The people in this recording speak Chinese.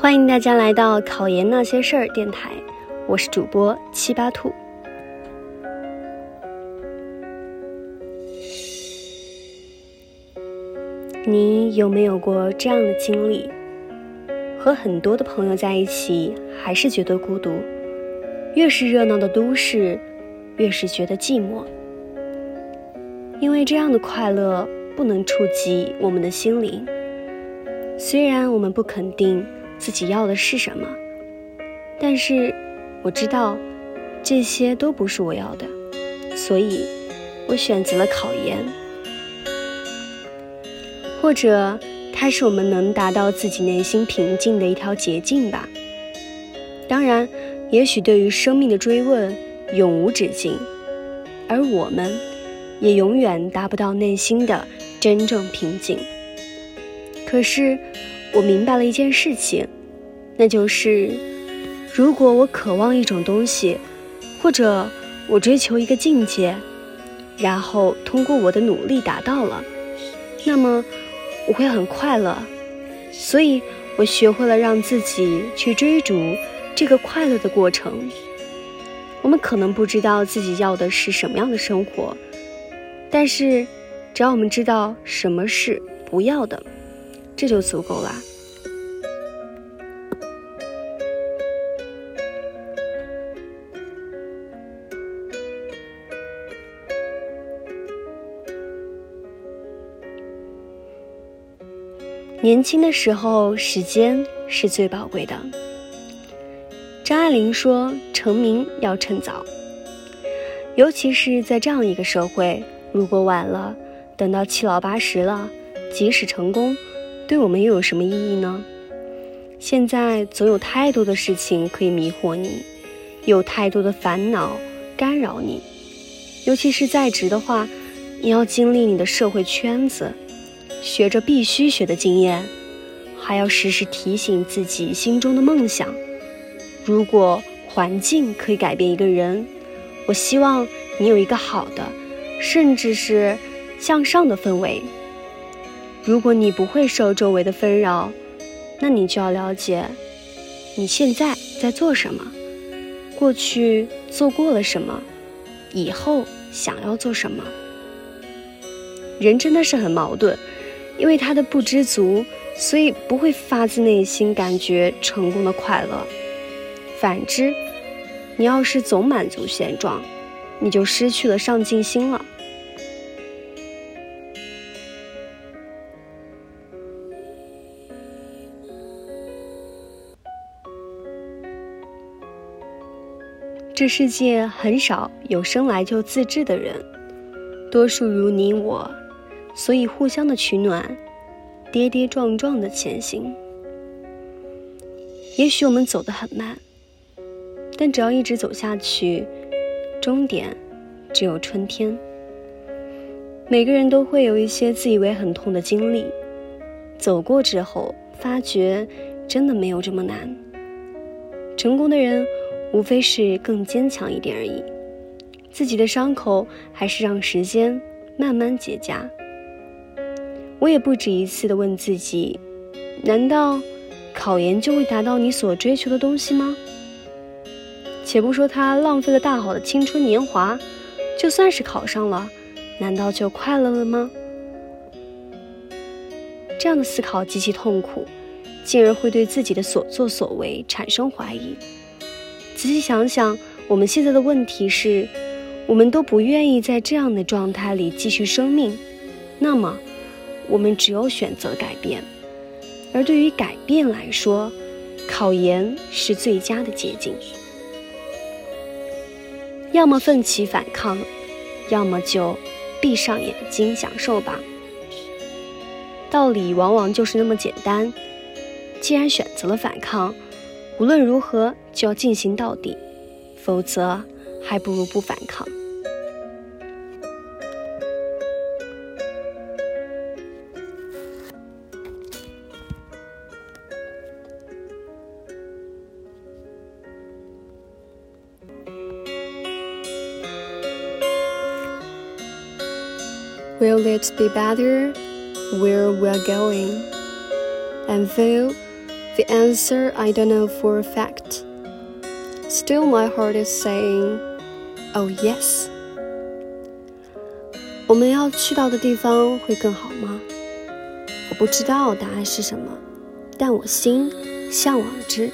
欢迎大家来到考研那些事儿电台，我是主播七八兔。你有没有过这样的经历？和很多的朋友在一起，还是觉得孤独；越是热闹的都市，越是觉得寂寞。因为这样的快乐不能触及我们的心灵。虽然我们不肯定自己要的是什么，但是我知道这些都不是我要的，所以我选择了考研。或者，它是我们能达到自己内心平静的一条捷径吧。当然，也许对于生命的追问永无止境，而我们也永远达不到内心的真正平静。可是，我明白了一件事情，那就是，如果我渴望一种东西，或者我追求一个境界，然后通过我的努力达到了，那么。我会很快乐，所以我学会了让自己去追逐这个快乐的过程。我们可能不知道自己要的是什么样的生活，但是只要我们知道什么是不要的，这就足够了。年轻的时候，时间是最宝贵的。张爱玲说：“成名要趁早，尤其是在这样一个社会，如果晚了，等到七老八十了，即使成功，对我们又有什么意义呢？现在总有太多的事情可以迷惑你，有太多的烦恼干扰你，尤其是在职的话，你要经历你的社会圈子。”学着必须学的经验，还要时时提醒自己心中的梦想。如果环境可以改变一个人，我希望你有一个好的，甚至是向上的氛围。如果你不会受周围的纷扰，那你就要了解你现在在做什么，过去做过了什么，以后想要做什么。人真的是很矛盾。因为他的不知足，所以不会发自内心感觉成功的快乐。反之，你要是总满足现状，你就失去了上进心了。这世界很少有生来就自制的人，多数如你我。所以，互相的取暖，跌跌撞撞的前行。也许我们走得很慢，但只要一直走下去，终点只有春天。每个人都会有一些自以为很痛的经历，走过之后，发觉真的没有这么难。成功的人，无非是更坚强一点而已。自己的伤口，还是让时间慢慢结痂。我也不止一次的问自己：难道考研就会达到你所追求的东西吗？且不说他浪费了大好的青春年华，就算是考上了，难道就快乐了吗？这样的思考极其痛苦，进而会对自己的所作所为产生怀疑。仔细想想，我们现在的问题是，我们都不愿意在这样的状态里继续生命，那么。我们只有选择改变，而对于改变来说，考研是最佳的捷径。要么奋起反抗，要么就闭上眼睛享受吧。道理往往就是那么简单。既然选择了反抗，无论如何就要进行到底，否则还不如不反抗。Will it be better where we're going? And will The answer I don't know for a fact. Still, my heart is saying, "Oh yes." 我们要去到的地方会更好吗？我不知道答案是什么，但我心向往之。